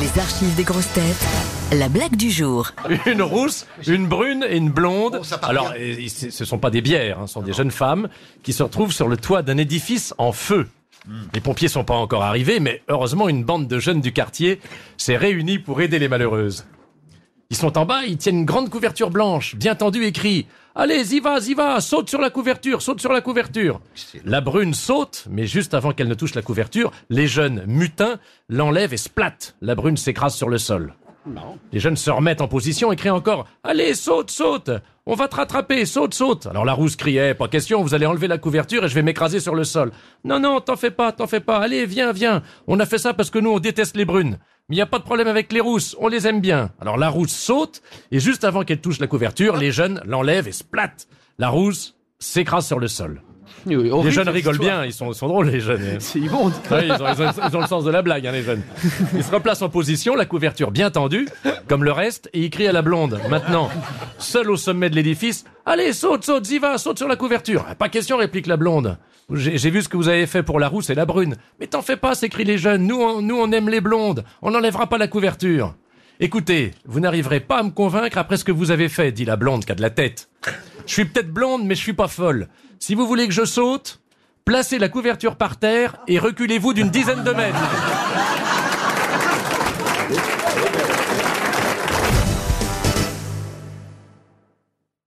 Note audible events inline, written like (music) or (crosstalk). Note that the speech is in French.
Les archives des grosses têtes. La blague du jour. Une rousse, une brune et une blonde. Oh, ça part Alors, ce ce sont pas des bières, hein, ce sont des jeunes femmes qui se retrouvent sur le toit d'un édifice en feu. Hmm. Les pompiers sont pas encore arrivés, mais heureusement, une bande de jeunes du quartier s'est réunie pour aider les malheureuses. Ils sont en bas, ils tiennent une grande couverture blanche, bien tendue, et crient Allez, y va, y va, saute sur la couverture, saute sur la couverture. La brune saute, mais juste avant qu'elle ne touche la couverture, les jeunes mutins l'enlèvent et splat. La brune s'écrase sur le sol. Les jeunes se remettent en position et crient encore Allez, saute, saute On va te rattraper, saute, saute Alors la rousse criait Pas question, vous allez enlever la couverture et je vais m'écraser sur le sol. Non, non, t'en fais pas, t'en fais pas. Allez, viens, viens. On a fait ça parce que nous, on déteste les brunes. Mais il n'y a pas de problème avec les rousses, on les aime bien. Alors la rousse saute, et juste avant qu'elle touche la couverture, les jeunes l'enlèvent et splat. La rousse s'écrase sur le sol. Les jeunes rigolent bien, ils sont, drôles les jeunes. (laughs) C'est immonde. (laughs) Oui, ils, ont, ils ont- ils ont le sens de la blague, hein, les jeunes. Ils se replacent en position, la couverture bien tendue, comme le reste, et ils crient à la blonde. Maintenant, seul au sommet de l'édifice, allez, saute, saute, y va, saute sur la couverture. Pas question, réplique la blonde. J'ai j'ai vu ce que vous avez fait pour la rousse et la brune. Mais t'en fais pas, s'écrient les jeunes. Nous, on, nous, on aime les blondes. On n'enlèvera pas la couverture. Écoutez, vous n'arriverez pas à me convaincre après ce que vous avez fait, dit la blonde qui a de la tête. Je suis peut-être blonde, mais je suis pas folle. Si vous voulez que je saute, placez la couverture par terre et reculez-vous d'une dizaine de mètres.